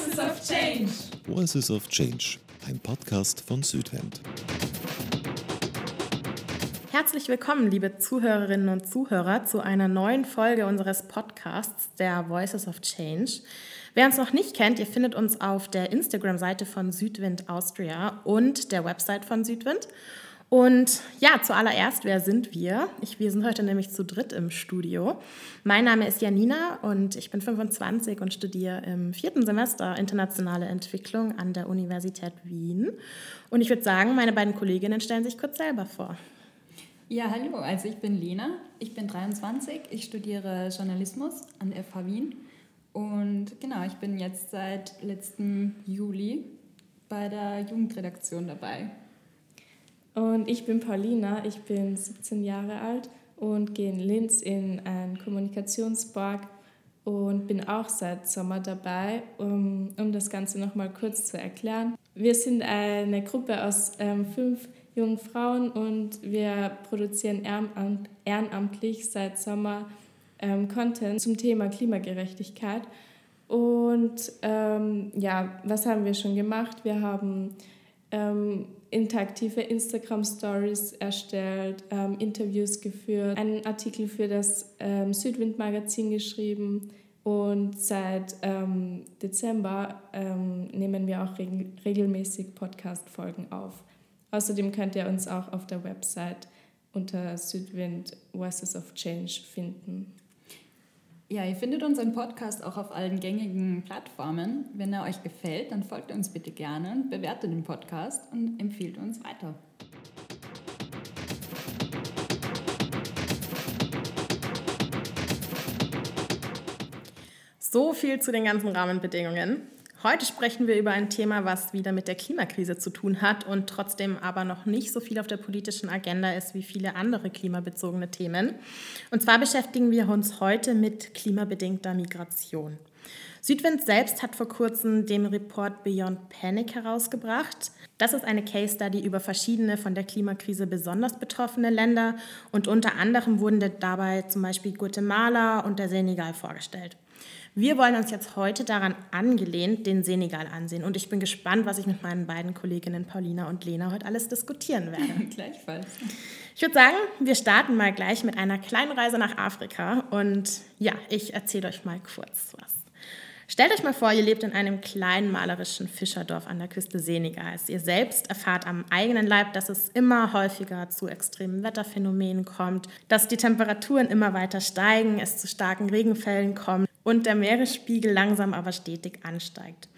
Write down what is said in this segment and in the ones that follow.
Voices of Change. Voices of Change, ein Podcast von Südwind. Herzlich willkommen, liebe Zuhörerinnen und Zuhörer, zu einer neuen Folge unseres Podcasts, der Voices of Change. Wer uns noch nicht kennt, ihr findet uns auf der Instagram-Seite von Südwind Austria und der Website von Südwind. Und ja, zuallererst, wer sind wir? Ich, wir sind heute nämlich zu dritt im Studio. Mein Name ist Janina und ich bin 25 und studiere im vierten Semester internationale Entwicklung an der Universität Wien. Und ich würde sagen, meine beiden Kolleginnen stellen sich kurz selber vor. Ja, hallo, also ich bin Lena, ich bin 23, ich studiere Journalismus an der FH Wien und genau, ich bin jetzt seit letztem Juli bei der Jugendredaktion dabei. Und ich bin Paulina, ich bin 17 Jahre alt und gehe in Linz in einen Kommunikationspark und bin auch seit Sommer dabei, um, um das Ganze nochmal kurz zu erklären. Wir sind eine Gruppe aus ähm, fünf jungen Frauen und wir produzieren ehrenamtlich seit Sommer ähm, Content zum Thema Klimagerechtigkeit. Und ähm, ja, was haben wir schon gemacht? Wir haben ähm, interaktive Instagram-Stories erstellt, ähm, Interviews geführt, einen Artikel für das ähm, Südwind-Magazin geschrieben und seit ähm, Dezember ähm, nehmen wir auch reg regelmäßig Podcast-Folgen auf. Außerdem könnt ihr uns auch auf der Website unter Südwind Voices of Change finden. Ja, ihr findet unseren Podcast auch auf allen gängigen Plattformen. Wenn er euch gefällt, dann folgt uns bitte gerne, bewertet den Podcast und empfiehlt uns weiter. So viel zu den ganzen Rahmenbedingungen. Heute sprechen wir über ein Thema, was wieder mit der Klimakrise zu tun hat und trotzdem aber noch nicht so viel auf der politischen Agenda ist wie viele andere klimabezogene Themen. Und zwar beschäftigen wir uns heute mit klimabedingter Migration. Südwind selbst hat vor kurzem den Report Beyond Panic herausgebracht. Das ist eine Case Study über verschiedene von der Klimakrise besonders betroffene Länder und unter anderem wurden dabei zum Beispiel Guatemala und der Senegal vorgestellt. Wir wollen uns jetzt heute daran angelehnt den Senegal ansehen und ich bin gespannt, was ich mit meinen beiden Kolleginnen Paulina und Lena heute alles diskutieren werde. Gleichfalls. Ich würde sagen, wir starten mal gleich mit einer kleinen Reise nach Afrika und ja, ich erzähle euch mal kurz was. Stellt euch mal vor, ihr lebt in einem kleinen malerischen Fischerdorf an der Küste Senegals. Ihr selbst erfahrt am eigenen Leib, dass es immer häufiger zu extremen Wetterphänomenen kommt, dass die Temperaturen immer weiter steigen, es zu starken Regenfällen kommt und der Meeresspiegel langsam aber stetig ansteigt.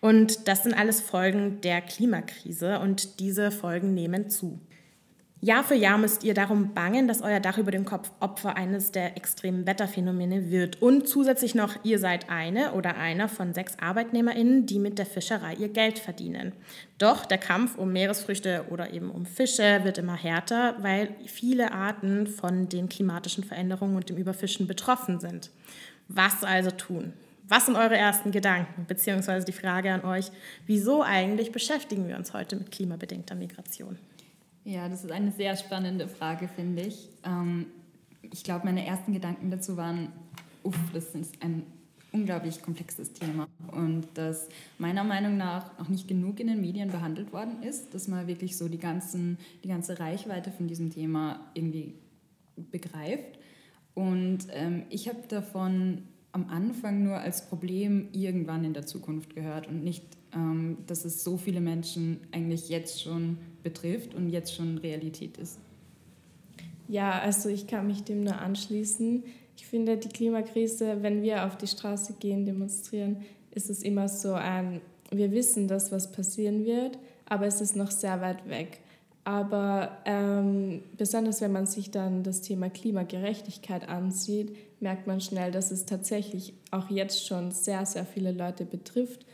Und das sind alles Folgen der Klimakrise und diese Folgen nehmen zu. Jahr für Jahr müsst ihr darum bangen, dass euer Dach über dem Kopf Opfer eines der extremen Wetterphänomene wird. Und zusätzlich noch, ihr seid eine oder einer von sechs ArbeitnehmerInnen, die mit der Fischerei ihr Geld verdienen. Doch der Kampf um Meeresfrüchte oder eben um Fische wird immer härter, weil viele Arten von den klimatischen Veränderungen und dem Überfischen betroffen sind. Was also tun? Was sind eure ersten Gedanken? Beziehungsweise die Frage an euch, wieso eigentlich beschäftigen wir uns heute mit klimabedingter Migration? Ja, das ist eine sehr spannende Frage, finde ich. Ähm, ich glaube, meine ersten Gedanken dazu waren, uff, das ist ein unglaublich komplexes Thema und das meiner Meinung nach noch nicht genug in den Medien behandelt worden ist, dass man wirklich so die, ganzen, die ganze Reichweite von diesem Thema irgendwie begreift. Und ähm, ich habe davon am Anfang nur als Problem irgendwann in der Zukunft gehört und nicht, ähm, dass es so viele Menschen eigentlich jetzt schon betrifft und jetzt schon Realität ist. Ja, also ich kann mich dem nur anschließen. Ich finde, die Klimakrise, wenn wir auf die Straße gehen, demonstrieren, ist es immer so ein, wir wissen, dass was passieren wird, aber es ist noch sehr weit weg. Aber ähm, besonders wenn man sich dann das Thema Klimagerechtigkeit ansieht, merkt man schnell, dass es tatsächlich auch jetzt schon sehr, sehr viele Leute betrifft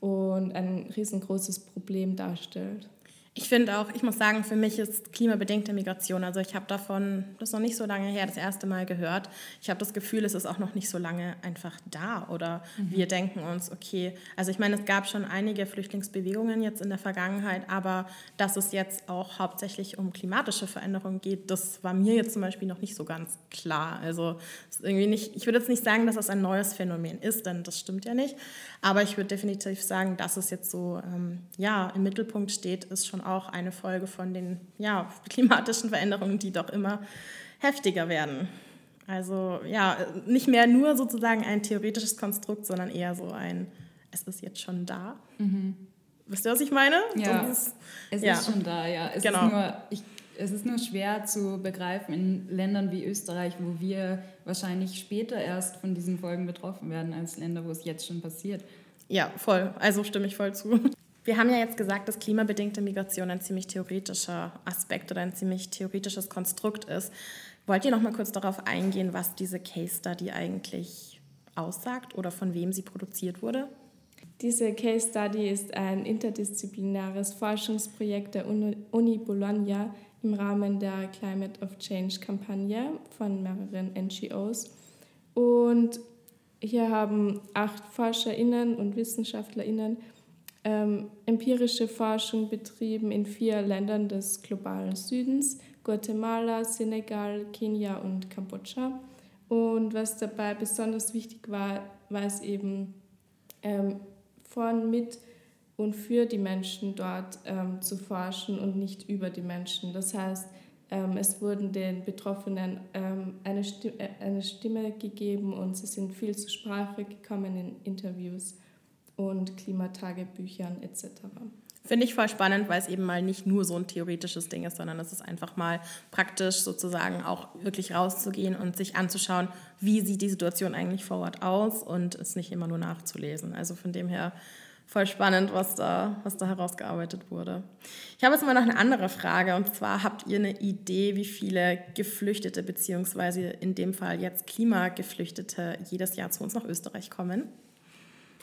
und ein riesengroßes Problem darstellt. Ich finde auch, ich muss sagen, für mich ist klimabedingte Migration, also ich habe davon, das ist noch nicht so lange her, das erste Mal gehört. Ich habe das Gefühl, es ist auch noch nicht so lange einfach da oder mhm. wir denken uns, okay, also ich meine, es gab schon einige Flüchtlingsbewegungen jetzt in der Vergangenheit, aber dass es jetzt auch hauptsächlich um klimatische Veränderungen geht, das war mir jetzt zum Beispiel noch nicht so ganz klar. Also irgendwie nicht, ich würde jetzt nicht sagen, dass es ein neues Phänomen ist, denn das stimmt ja nicht, aber ich würde definitiv sagen, dass es jetzt so ähm, ja, im Mittelpunkt steht, ist schon auch eine Folge von den ja, klimatischen Veränderungen, die doch immer heftiger werden. Also ja, nicht mehr nur sozusagen ein theoretisches Konstrukt, sondern eher so ein, es ist jetzt schon da. Mhm. Wisst ihr, was ich meine? Ja, ist, es ja. ist schon da, ja. Es, genau. ist nur, ich, es ist nur schwer zu begreifen in Ländern wie Österreich, wo wir wahrscheinlich später erst von diesen Folgen betroffen werden, als Länder, wo es jetzt schon passiert. Ja, voll. Also stimme ich voll zu. Wir haben ja jetzt gesagt, dass klimabedingte Migration ein ziemlich theoretischer Aspekt oder ein ziemlich theoretisches Konstrukt ist. Wollt ihr noch mal kurz darauf eingehen, was diese Case Study eigentlich aussagt oder von wem sie produziert wurde? Diese Case Study ist ein interdisziplinäres Forschungsprojekt der Uni Bologna im Rahmen der Climate of Change Kampagne von mehreren NGOs. Und hier haben acht ForscherInnen und WissenschaftlerInnen ähm, empirische Forschung betrieben in vier Ländern des globalen Südens, Guatemala, Senegal, Kenia und Kambodscha. Und was dabei besonders wichtig war, war es eben ähm, von, mit und für die Menschen dort ähm, zu forschen und nicht über die Menschen. Das heißt, ähm, es wurden den Betroffenen ähm, eine, Stimme, äh, eine Stimme gegeben und sie sind viel zur Sprache gekommen in Interviews und Klimatagebüchern etc. Finde ich voll spannend, weil es eben mal nicht nur so ein theoretisches Ding ist, sondern es ist einfach mal praktisch sozusagen auch wirklich rauszugehen und sich anzuschauen, wie sieht die Situation eigentlich vor Ort aus und es nicht immer nur nachzulesen. Also von dem her voll spannend, was da, was da herausgearbeitet wurde. Ich habe jetzt mal noch eine andere Frage und zwar habt ihr eine Idee, wie viele Geflüchtete beziehungsweise in dem Fall jetzt Klimageflüchtete jedes Jahr zu uns nach Österreich kommen?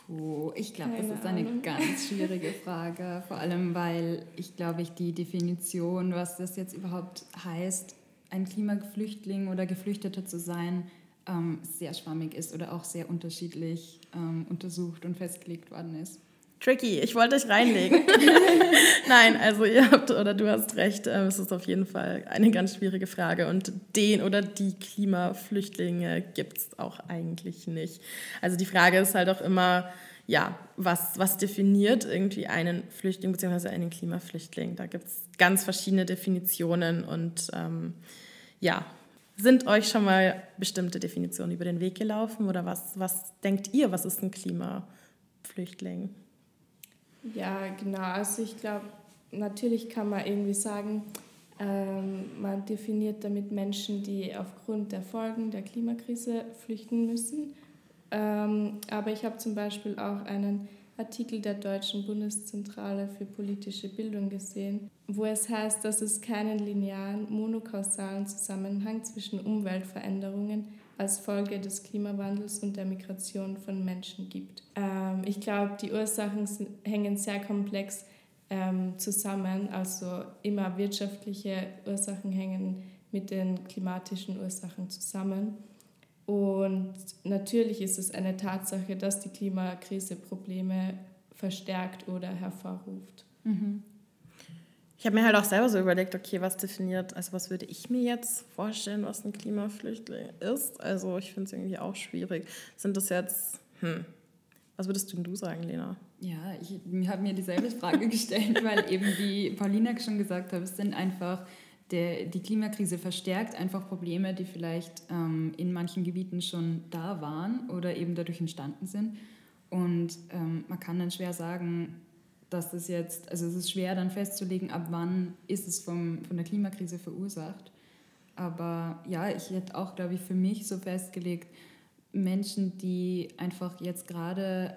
Puh, ich glaube, das ist eine ganz schwierige Frage, vor allem weil ich glaube, ich die Definition, was das jetzt überhaupt heißt, ein Klimaflüchtling oder Geflüchteter zu sein, ähm, sehr schwammig ist oder auch sehr unterschiedlich ähm, untersucht und festgelegt worden ist. Tricky, ich wollte euch reinlegen. Nein, also ihr habt oder du hast recht, äh, es ist auf jeden Fall eine ganz schwierige Frage und den oder die Klimaflüchtlinge gibt es auch eigentlich nicht. Also die Frage ist halt auch immer, ja, was, was definiert irgendwie einen Flüchtling bzw. einen Klimaflüchtling? Da gibt es ganz verschiedene Definitionen und ähm, ja, sind euch schon mal bestimmte Definitionen über den Weg gelaufen oder was, was denkt ihr, was ist ein Klimaflüchtling? Ja, genau. Also ich glaube, natürlich kann man irgendwie sagen, ähm, man definiert damit Menschen, die aufgrund der Folgen der Klimakrise flüchten müssen. Ähm, aber ich habe zum Beispiel auch einen Artikel der Deutschen Bundeszentrale für politische Bildung gesehen, wo es heißt, dass es keinen linearen, monokausalen Zusammenhang zwischen Umweltveränderungen als Folge des Klimawandels und der Migration von Menschen gibt. Ähm, ich glaube, die Ursachen hängen sehr komplex ähm, zusammen. Also immer wirtschaftliche Ursachen hängen mit den klimatischen Ursachen zusammen. Und natürlich ist es eine Tatsache, dass die Klimakrise Probleme verstärkt oder hervorruft. Mhm. Ich habe mir halt auch selber so überlegt, okay, was definiert, also was würde ich mir jetzt vorstellen, was ein Klimaflüchtling ist? Also ich finde es irgendwie auch schwierig. Sind das jetzt, hm, was würdest du sagen, Lena? Ja, ich habe mir dieselbe Frage gestellt, weil eben wie Paulina schon gesagt hat, es sind einfach, der, die Klimakrise verstärkt einfach Probleme, die vielleicht ähm, in manchen Gebieten schon da waren oder eben dadurch entstanden sind. Und ähm, man kann dann schwer sagen, dass das jetzt, also es ist schwer dann festzulegen, ab wann ist es vom, von der Klimakrise verursacht. Aber ja, ich hätte auch, glaube ich, für mich so festgelegt, Menschen, die einfach jetzt gerade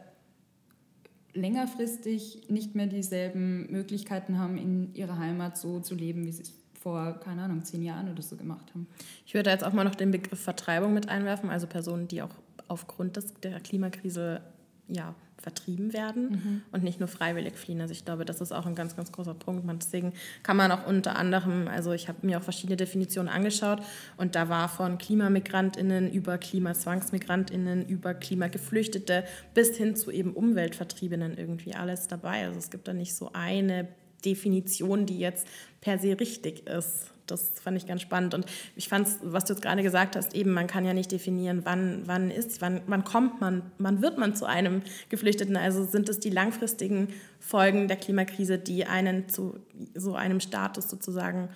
längerfristig nicht mehr dieselben Möglichkeiten haben, in ihrer Heimat so zu leben, wie sie es vor, keine Ahnung, zehn Jahren oder so gemacht haben. Ich würde jetzt auch mal noch den Begriff Vertreibung mit einwerfen, also Personen, die auch aufgrund des, der Klimakrise ja, vertrieben werden mhm. und nicht nur freiwillig fliehen. Also ich glaube, das ist auch ein ganz, ganz großer Punkt. deswegen kann man auch unter anderem, also ich habe mir auch verschiedene Definitionen angeschaut und da war von KlimamigrantInnen über KlimazwangsmigrantInnen über Klimageflüchtete bis hin zu eben Umweltvertriebenen irgendwie alles dabei. Also es gibt da nicht so eine Definition, die jetzt per se richtig ist das fand ich ganz spannend. Und ich fand was du jetzt gerade gesagt hast, eben, man kann ja nicht definieren, wann, wann ist, wann, wann kommt man, wann wird man zu einem Geflüchteten. Also sind es die langfristigen Folgen der Klimakrise, die einen zu so einem Status sozusagen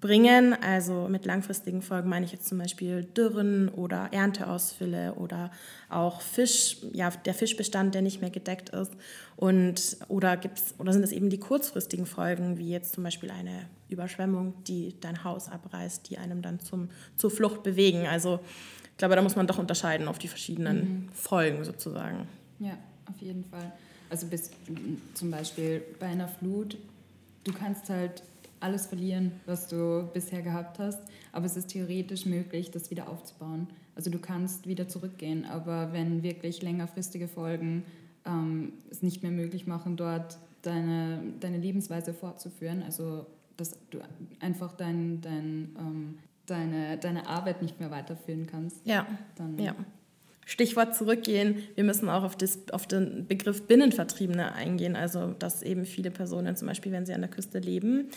bringen. Also mit langfristigen Folgen meine ich jetzt zum Beispiel Dürren oder Ernteausfälle oder auch Fisch, ja, der Fischbestand, der nicht mehr gedeckt ist. Und, oder, gibt's, oder sind es eben die kurzfristigen Folgen, wie jetzt zum Beispiel eine Überschwemmung, die dein Haus abreißt, die einem dann zum, zur Flucht bewegen. Also ich glaube, da muss man doch unterscheiden auf die verschiedenen mhm. Folgen sozusagen. Ja, auf jeden Fall. Also bis zum Beispiel bei einer Flut, du kannst halt alles verlieren, was du bisher gehabt hast. Aber es ist theoretisch möglich, das wieder aufzubauen. Also du kannst wieder zurückgehen, aber wenn wirklich längerfristige Folgen ähm, es nicht mehr möglich machen, dort deine, deine Lebensweise fortzuführen, also dass du einfach dein, dein, ähm, deine, deine Arbeit nicht mehr weiterführen kannst, ja. dann ja. Stichwort zurückgehen, wir müssen auch auf, das, auf den Begriff Binnenvertriebene eingehen, also dass eben viele Personen zum Beispiel, wenn sie an der Küste leben,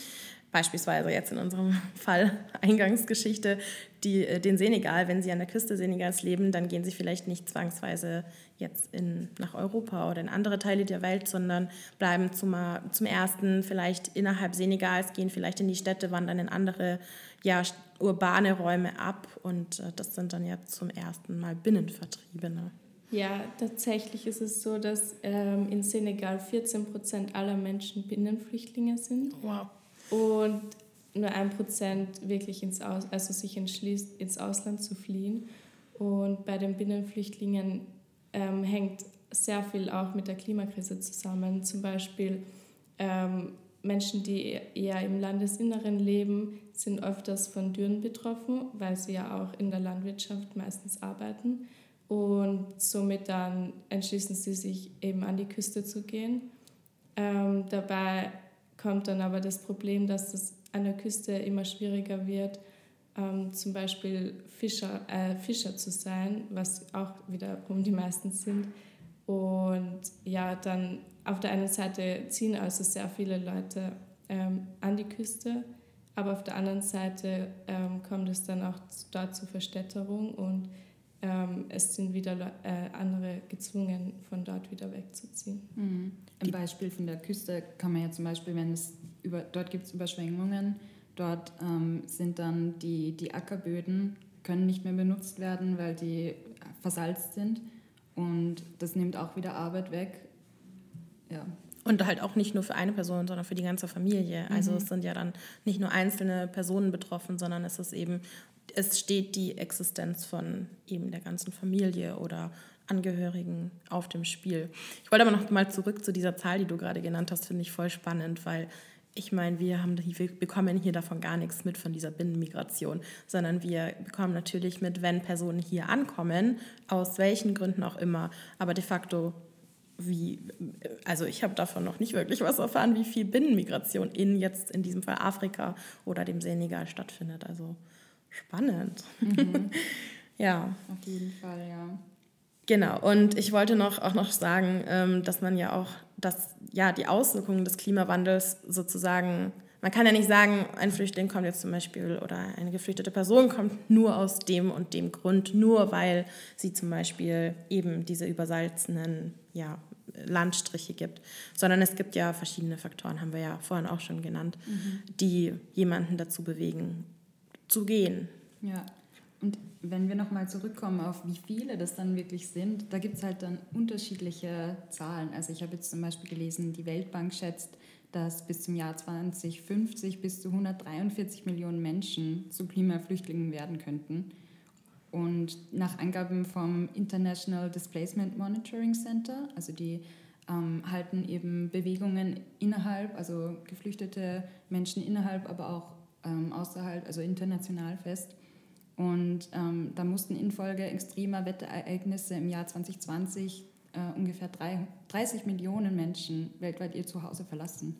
beispielsweise jetzt in unserem Fall Eingangsgeschichte, die, äh, den Senegal, wenn sie an der Küste Senegals leben, dann gehen sie vielleicht nicht zwangsweise jetzt in, nach Europa oder in andere Teile der Welt, sondern bleiben zum, zum ersten vielleicht innerhalb Senegals, gehen vielleicht in die Städte, wandern in andere ja, urbane Räume ab und äh, das sind dann jetzt zum ersten Mal Binnenvertriebene. Ja, tatsächlich ist es so, dass ähm, in Senegal 14 Prozent aller Menschen Binnenflüchtlinge sind. Wow. Und nur ein Prozent wirklich ins Aus, also sich entschließt, ins Ausland zu fliehen. Und bei den Binnenflüchtlingen ähm, hängt sehr viel auch mit der Klimakrise zusammen. Zum Beispiel ähm, Menschen, die eher im Landesinneren leben, sind öfters von Dürren betroffen, weil sie ja auch in der Landwirtschaft meistens arbeiten. Und somit dann entschließen sie sich eben an die Küste zu gehen. Ähm, dabei kommt dann aber das Problem, dass es an der Küste immer schwieriger wird, ähm, zum Beispiel Fischer, äh, Fischer zu sein, was auch wiederum die meisten sind. Und ja, dann auf der einen Seite ziehen also sehr viele Leute ähm, an die Küste, aber auf der anderen Seite ähm, kommt es dann auch dort zur Verstädterung und ähm, es sind wieder äh, andere gezwungen, von dort wieder wegzuziehen. Mhm. Ein Beispiel von der Küste kann man ja zum Beispiel, wenn es über, dort gibt es Überschwemmungen, dort ähm, sind dann die, die Ackerböden, können nicht mehr benutzt werden, weil die versalzt sind und das nimmt auch wieder Arbeit weg. Ja. Und halt auch nicht nur für eine Person, sondern für die ganze Familie. Also mhm. es sind ja dann nicht nur einzelne Personen betroffen, sondern es ist eben es steht die Existenz von eben der ganzen Familie oder Angehörigen auf dem Spiel. Ich wollte aber noch mal zurück zu dieser Zahl, die du gerade genannt hast, finde ich voll spannend, weil ich meine, wir, haben, wir bekommen hier davon gar nichts mit von dieser Binnenmigration, sondern wir bekommen natürlich mit, wenn Personen hier ankommen, aus welchen Gründen auch immer, aber de facto wie, also ich habe davon noch nicht wirklich was erfahren, wie viel Binnenmigration in jetzt in diesem Fall Afrika oder dem Senegal stattfindet. Also Spannend. Mhm. ja. Auf jeden Fall, ja. Genau, und ich wollte noch, auch noch sagen, ähm, dass man ja auch, dass ja die Auswirkungen des Klimawandels sozusagen, man kann ja nicht sagen, ein Flüchtling kommt jetzt zum Beispiel oder eine geflüchtete Person kommt nur aus dem und dem Grund, nur weil sie zum Beispiel eben diese übersalzenen ja, Landstriche gibt, sondern es gibt ja verschiedene Faktoren, haben wir ja vorhin auch schon genannt, mhm. die jemanden dazu bewegen, zu gehen. Ja, und wenn wir nochmal zurückkommen auf wie viele das dann wirklich sind, da gibt es halt dann unterschiedliche Zahlen. Also ich habe jetzt zum Beispiel gelesen, die Weltbank schätzt, dass bis zum Jahr 2050 bis zu 143 Millionen Menschen zu Klimaflüchtlingen werden könnten. Und nach Angaben vom International Displacement Monitoring Center, also die ähm, halten eben Bewegungen innerhalb, also geflüchtete Menschen innerhalb, aber auch ähm, außerhalb, also international fest. Und ähm, da mussten infolge extremer Wetterereignisse im Jahr 2020 äh, ungefähr drei, 30 Millionen Menschen weltweit ihr Zuhause verlassen.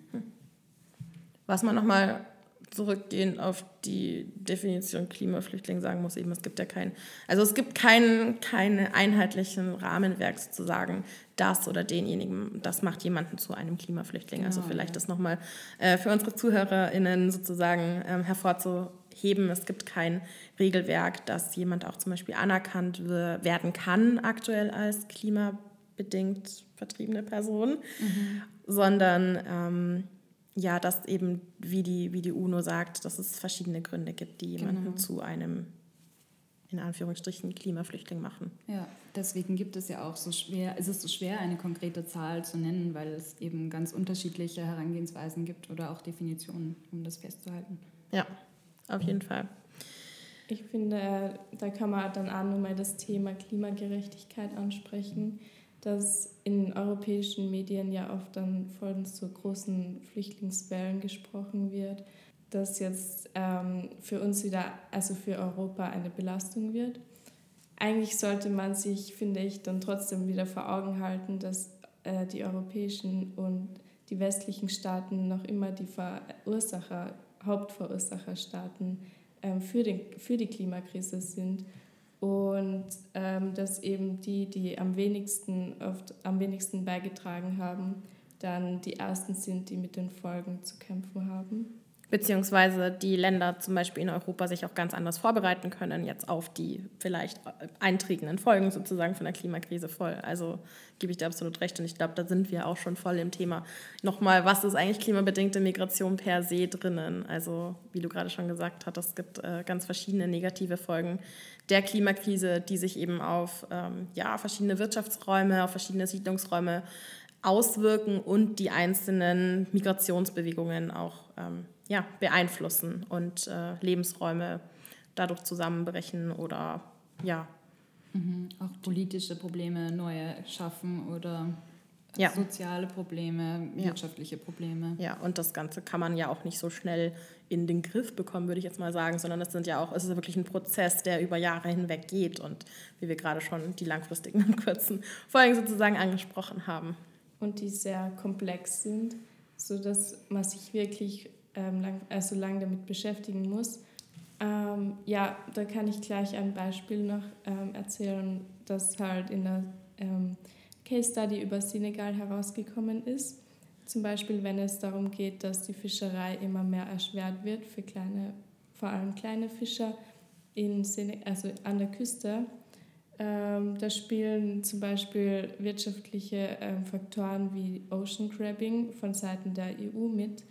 Was man nochmal zurückgehend auf die Definition Klimaflüchtling sagen muss, eben es gibt ja kein, also es gibt keinen keine einheitlichen Rahmenwerk sozusagen, das oder denjenigen, das macht jemanden zu einem Klimaflüchtling. Also genau, also vielleicht ja. das nochmal äh, für unsere ZuhörerInnen sozusagen ähm, hervorzuheben. Es gibt kein Regelwerk, dass jemand auch zum Beispiel anerkannt werden kann aktuell als klimabedingt vertriebene Person, mhm. sondern ähm, ja, dass eben, wie die, wie die UNO sagt, dass es verschiedene Gründe gibt, die jemanden genau. zu einem, in Anführungsstrichen, Klimaflüchtling machen. Ja, deswegen gibt es ja auch so schwer, ist es so schwer, eine konkrete Zahl zu nennen, weil es eben ganz unterschiedliche Herangehensweisen gibt oder auch Definitionen, um das festzuhalten. Ja, auf jeden Fall. Ich finde, da kann man dann auch nochmal das Thema Klimagerechtigkeit ansprechen dass in europäischen Medien ja oft dann von so großen Flüchtlingswellen gesprochen wird, dass jetzt ähm, für uns wieder, also für Europa eine Belastung wird. Eigentlich sollte man sich, finde ich, dann trotzdem wieder vor Augen halten, dass äh, die europäischen und die westlichen Staaten noch immer die Verursacher, Hauptverursacherstaaten ähm, für, den, für die Klimakrise sind und ähm, dass eben die, die am wenigsten, oft am wenigsten beigetragen haben, dann die ersten sind, die mit den Folgen zu kämpfen haben. Beziehungsweise die Länder zum Beispiel in Europa sich auch ganz anders vorbereiten können, jetzt auf die vielleicht eintretenden Folgen sozusagen von der Klimakrise voll. Also gebe ich dir absolut recht und ich glaube, da sind wir auch schon voll im Thema. Nochmal, was ist eigentlich klimabedingte Migration per se drinnen? Also wie du gerade schon gesagt hast, es gibt äh, ganz verschiedene negative Folgen der Klimakrise, die sich eben auf ähm, ja, verschiedene Wirtschaftsräume, auf verschiedene Siedlungsräume auswirken und die einzelnen Migrationsbewegungen auch ähm, ja, beeinflussen und äh, Lebensräume dadurch zusammenbrechen oder ja. Mhm. Auch politische Probleme neue schaffen oder ja. soziale Probleme, wirtschaftliche Probleme. Ja, und das Ganze kann man ja auch nicht so schnell in den Griff bekommen, würde ich jetzt mal sagen, sondern es sind ja auch, es ist wirklich ein Prozess, der über Jahre hinweg geht und wie wir gerade schon die langfristigen und kurzen Folgen sozusagen angesprochen haben. Und die sehr komplex sind, sodass man sich wirklich ähm, lang, also lang damit beschäftigen muss. Ähm, ja, da kann ich gleich ein Beispiel noch ähm, erzählen, das halt in der ähm, Case Study über Senegal herausgekommen ist. Zum Beispiel, wenn es darum geht, dass die Fischerei immer mehr erschwert wird für kleine, vor allem kleine Fischer in Sene also an der Küste. Ähm, da spielen zum Beispiel wirtschaftliche ähm, Faktoren wie Ocean Crabbing von Seiten der EU mit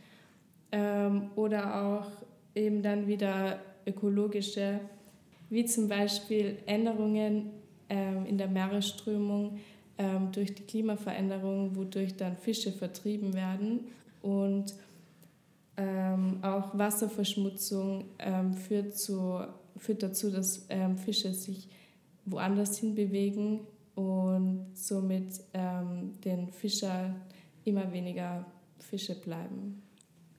ähm, oder auch eben dann wieder ökologische, wie zum Beispiel Änderungen ähm, in der Meeresströmung ähm, durch die Klimaveränderung, wodurch dann Fische vertrieben werden und ähm, auch Wasserverschmutzung ähm, führt, zu, führt dazu, dass ähm, Fische sich woanders hinbewegen und somit den Fischer immer weniger Fische bleiben.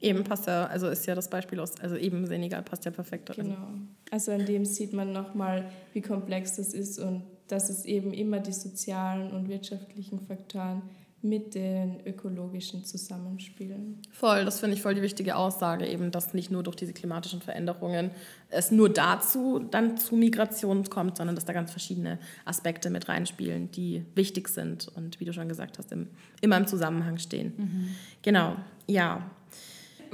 Eben passt ja, also ist ja das Beispiel aus, also eben Senegal passt ja perfekt darin. Genau. Also an dem sieht man nochmal, wie komplex das ist und dass es eben immer die sozialen und wirtschaftlichen Faktoren mit den ökologischen zusammenspielen. Voll, das finde ich voll die wichtige Aussage, eben, dass nicht nur durch diese klimatischen Veränderungen es nur dazu dann zu Migration kommt, sondern dass da ganz verschiedene Aspekte mit reinspielen, die wichtig sind und wie du schon gesagt hast, im, immer im Zusammenhang stehen. Mhm. Genau, ja.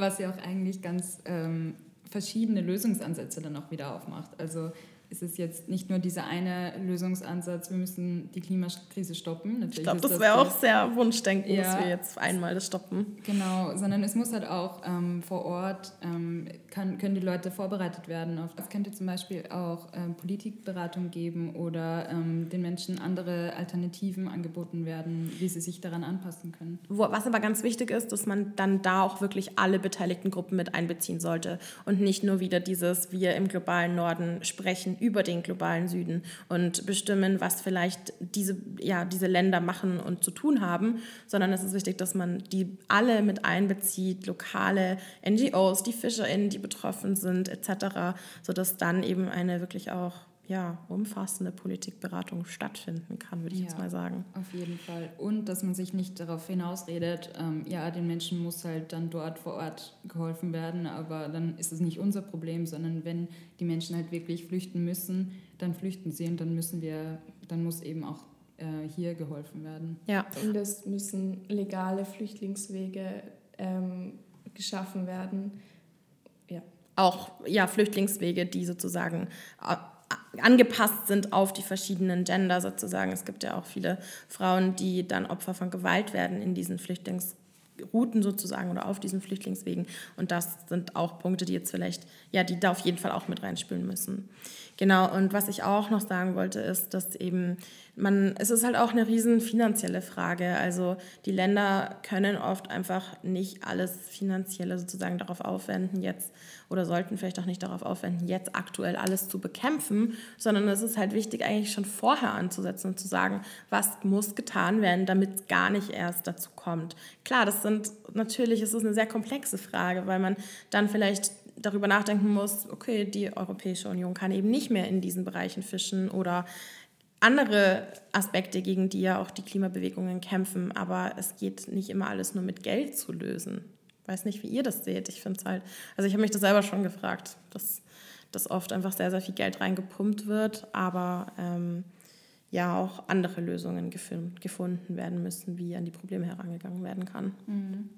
Was ja auch eigentlich ganz ähm, verschiedene Lösungsansätze dann auch wieder aufmacht. Also ist es jetzt nicht nur dieser eine Lösungsansatz, wir müssen die Klimakrise stoppen. Natürlich ich glaube, das, das wäre auch sehr Wunschdenken, ja, dass wir jetzt einmal das stoppen. Genau, sondern es muss halt auch ähm, vor Ort, ähm, kann, können die Leute vorbereitet werden. Auf, es könnte zum Beispiel auch ähm, Politikberatung geben oder ähm, den Menschen andere Alternativen angeboten werden, wie sie sich daran anpassen können. Was aber ganz wichtig ist, dass man dann da auch wirklich alle beteiligten Gruppen mit einbeziehen sollte und nicht nur wieder dieses, wir im globalen Norden sprechen über den globalen Süden und bestimmen, was vielleicht diese, ja, diese Länder machen und zu tun haben, sondern es ist wichtig, dass man die alle mit einbezieht, lokale NGOs, die FischerInnen, die betroffen sind, etc., sodass dann eben eine wirklich auch ja, umfassende Politikberatung stattfinden kann, würde ich ja, jetzt mal sagen. Auf jeden Fall. Und dass man sich nicht darauf hinausredet, ähm, ja, den Menschen muss halt dann dort vor Ort geholfen werden, aber dann ist es nicht unser Problem, sondern wenn die Menschen halt wirklich flüchten müssen, dann flüchten sie und dann müssen wir, dann muss eben auch äh, hier geholfen werden. Ja. Und es müssen legale Flüchtlingswege ähm, geschaffen werden. Ja. Auch ja, Flüchtlingswege, die sozusagen äh, angepasst sind auf die verschiedenen Gender sozusagen. Es gibt ja auch viele Frauen, die dann Opfer von Gewalt werden in diesen Flüchtlingsrouten sozusagen oder auf diesen Flüchtlingswegen. Und das sind auch Punkte, die jetzt vielleicht, ja, die da auf jeden Fall auch mit reinspielen müssen. Genau, und was ich auch noch sagen wollte, ist, dass eben man, es ist halt auch eine riesen finanzielle Frage. Also die Länder können oft einfach nicht alles Finanzielle sozusagen darauf aufwenden, jetzt oder sollten vielleicht auch nicht darauf aufwenden, jetzt aktuell alles zu bekämpfen, sondern es ist halt wichtig, eigentlich schon vorher anzusetzen und zu sagen, was muss getan werden, damit es gar nicht erst dazu kommt. Klar, das sind natürlich, es ist eine sehr komplexe Frage, weil man dann vielleicht darüber nachdenken muss, okay, die Europäische Union kann eben nicht mehr in diesen Bereichen fischen oder andere Aspekte, gegen die ja auch die Klimabewegungen kämpfen. Aber es geht nicht immer alles nur mit Geld zu lösen. Ich weiß nicht, wie ihr das seht. Ich finde es halt, also ich habe mich das selber schon gefragt, dass, dass oft einfach sehr, sehr viel Geld reingepumpt wird, aber ähm, ja auch andere Lösungen gefunden werden müssen, wie an die Probleme herangegangen werden kann. Mhm.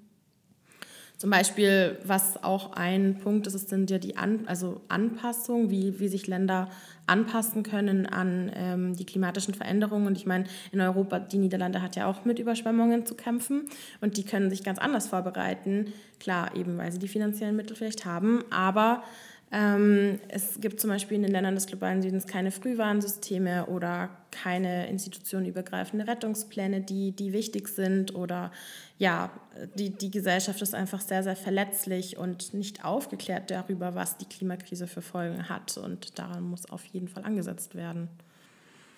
Zum Beispiel, was auch ein Punkt ist, sind ja die an, also Anpassung, wie, wie sich Länder anpassen können an ähm, die klimatischen Veränderungen. Und ich meine, in Europa, die Niederlande hat ja auch mit Überschwemmungen zu kämpfen und die können sich ganz anders vorbereiten. Klar, eben weil sie die finanziellen Mittel vielleicht haben, aber es gibt zum Beispiel in den Ländern des globalen Südens keine Frühwarnsysteme oder keine institutionenübergreifende Rettungspläne, die, die wichtig sind. Oder ja, die, die Gesellschaft ist einfach sehr, sehr verletzlich und nicht aufgeklärt darüber, was die Klimakrise für Folgen hat. Und daran muss auf jeden Fall angesetzt werden.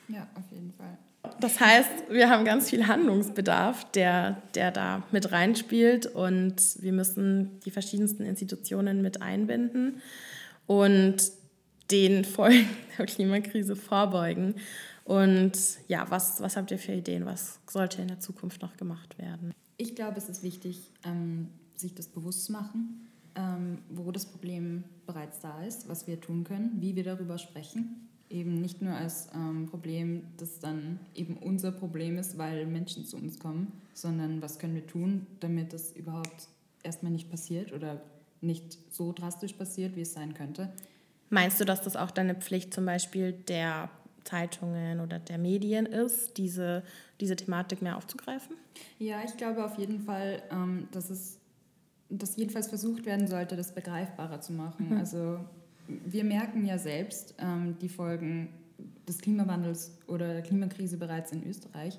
Ja, auf jeden Fall. Das heißt, wir haben ganz viel Handlungsbedarf, der, der da mit reinspielt und wir müssen die verschiedensten Institutionen mit einbinden und den Folgen der Klimakrise vorbeugen. Und ja, was, was habt ihr für Ideen? Was sollte in der Zukunft noch gemacht werden? Ich glaube, es ist wichtig, ähm, sich das bewusst zu machen, ähm, wo das Problem bereits da ist, was wir tun können, wie wir darüber sprechen. Eben nicht nur als ähm, Problem, das dann eben unser Problem ist, weil Menschen zu uns kommen, sondern was können wir tun, damit das überhaupt erstmal nicht passiert oder nicht so drastisch passiert, wie es sein könnte. Meinst du, dass das auch deine Pflicht zum Beispiel der Zeitungen oder der Medien ist, diese, diese Thematik mehr aufzugreifen? Ja, ich glaube auf jeden Fall, ähm, dass es dass jedenfalls versucht werden sollte, das begreifbarer zu machen. Mhm. Also wir merken ja selbst ähm, die Folgen des Klimawandels oder der Klimakrise bereits in Österreich.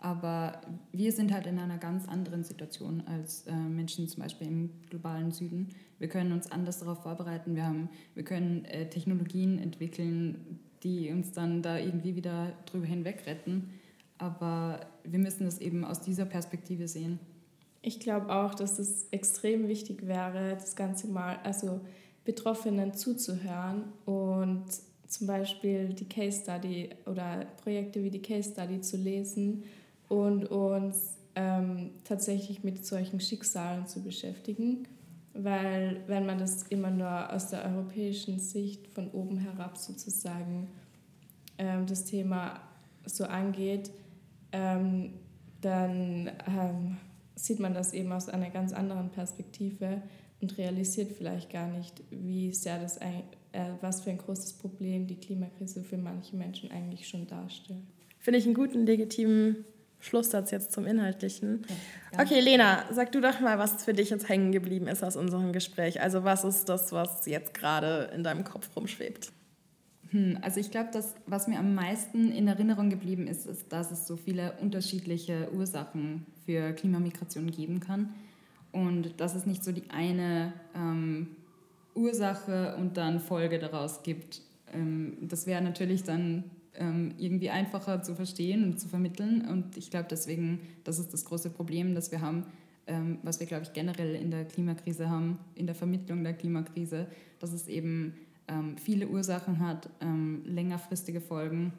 Aber wir sind halt in einer ganz anderen Situation als äh, Menschen zum Beispiel im globalen Süden. Wir können uns anders darauf vorbereiten. Wir, haben, wir können äh, Technologien entwickeln, die uns dann da irgendwie wieder drüber hinweg retten. Aber wir müssen das eben aus dieser Perspektive sehen. Ich glaube auch, dass es extrem wichtig wäre, das Ganze mal, also Betroffenen zuzuhören und zum Beispiel die Case Study oder Projekte wie die Case Study zu lesen und uns ähm, tatsächlich mit solchen Schicksalen zu beschäftigen. Weil wenn man das immer nur aus der europäischen Sicht von oben herab sozusagen ähm, das Thema so angeht, ähm, dann ähm, sieht man das eben aus einer ganz anderen Perspektive und realisiert vielleicht gar nicht, wie sehr das äh, was für ein großes Problem die Klimakrise für manche Menschen eigentlich schon darstellt. Finde ich einen guten, legitimen Schlusssatz jetzt zum Inhaltlichen. Ja, okay, Lena, sag du doch mal, was für dich jetzt hängen geblieben ist aus unserem Gespräch. Also was ist das, was jetzt gerade in deinem Kopf rumschwebt? Hm, also ich glaube, dass was mir am meisten in Erinnerung geblieben ist, ist, dass es so viele unterschiedliche Ursachen für Klimamigration geben kann und dass es nicht so die eine ähm, Ursache und dann Folge daraus gibt. Ähm, das wäre natürlich dann irgendwie einfacher zu verstehen und zu vermitteln. Und ich glaube deswegen, das ist das große Problem, das wir haben, ähm, was wir, glaube ich, generell in der Klimakrise haben, in der Vermittlung der Klimakrise, dass es eben ähm, viele Ursachen hat, ähm, längerfristige Folgen,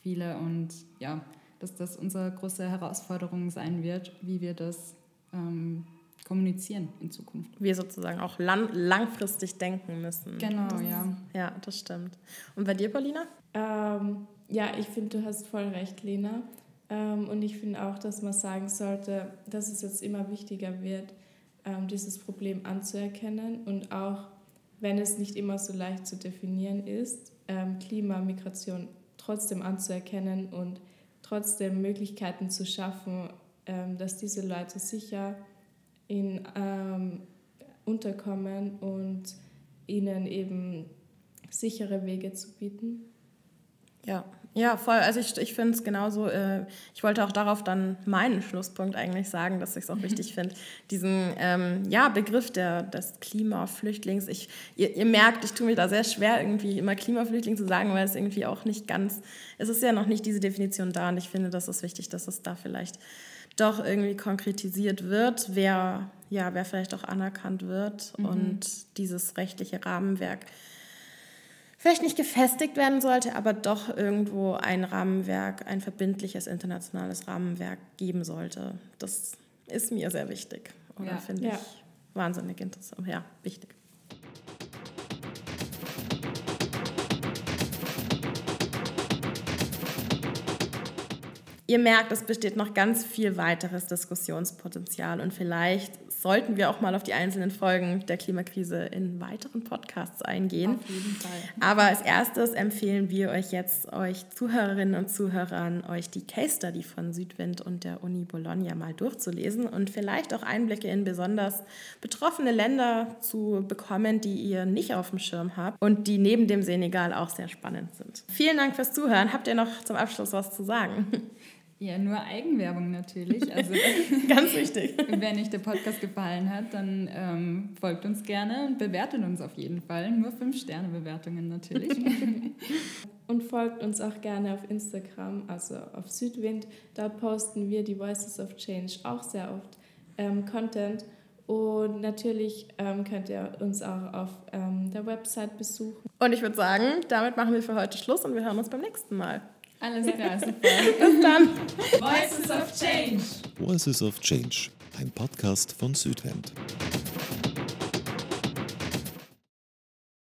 viele und ja, dass das unsere große Herausforderung sein wird, wie wir das ähm, kommunizieren in Zukunft. Wir sozusagen auch lang, langfristig denken müssen. Genau, das, ja. Ja, das stimmt. Und bei dir, Paulina? Ähm, ja, ich finde, du hast voll recht, Lena. Ähm, und ich finde auch, dass man sagen sollte, dass es jetzt immer wichtiger wird, ähm, dieses Problem anzuerkennen und auch, wenn es nicht immer so leicht zu definieren ist, ähm, Klimamigration trotzdem anzuerkennen und trotzdem Möglichkeiten zu schaffen, ähm, dass diese Leute sicher in, ähm, unterkommen und ihnen eben sichere Wege zu bieten. Ja, ja, voll. Also ich, ich finde es genauso, äh, ich wollte auch darauf dann meinen Schlusspunkt eigentlich sagen, dass ich es auch wichtig finde, diesen ähm, ja, Begriff der, des Klimaflüchtlings. Ich, ihr, ihr merkt, ich tue mir da sehr schwer, irgendwie immer Klimaflüchtling zu sagen, weil es irgendwie auch nicht ganz, es ist ja noch nicht diese Definition da und ich finde, das ist wichtig, dass es da vielleicht doch irgendwie konkretisiert wird, wer, ja, wer vielleicht auch anerkannt wird mhm. und dieses rechtliche Rahmenwerk vielleicht nicht gefestigt werden sollte, aber doch irgendwo ein Rahmenwerk, ein verbindliches internationales Rahmenwerk geben sollte. Das ist mir sehr wichtig oder ja. finde ja. ich wahnsinnig interessant, ja, wichtig. Ihr merkt, es besteht noch ganz viel weiteres Diskussionspotenzial und vielleicht sollten wir auch mal auf die einzelnen Folgen der Klimakrise in weiteren Podcasts eingehen. Auf jeden Fall. Aber als erstes empfehlen wir euch jetzt, euch Zuhörerinnen und Zuhörern, euch die Case Study von Südwind und der Uni Bologna mal durchzulesen und vielleicht auch Einblicke in besonders betroffene Länder zu bekommen, die ihr nicht auf dem Schirm habt und die neben dem Senegal auch sehr spannend sind. Vielen Dank fürs Zuhören. Habt ihr noch zum Abschluss was zu sagen? Ja, nur Eigenwerbung natürlich. Also, Ganz wichtig. Wenn euch der Podcast gefallen hat, dann ähm, folgt uns gerne und bewertet uns auf jeden Fall. Nur 5-Sterne-Bewertungen natürlich. und folgt uns auch gerne auf Instagram, also auf Südwind. Da posten wir die Voices of Change auch sehr oft ähm, Content. Und natürlich ähm, könnt ihr uns auch auf ähm, der Website besuchen. Und ich würde sagen, damit machen wir für heute Schluss und wir hören uns beim nächsten Mal. Alles klar, super. Bis dann. Voices of Change. Voices of Change, ein Podcast von Südwind.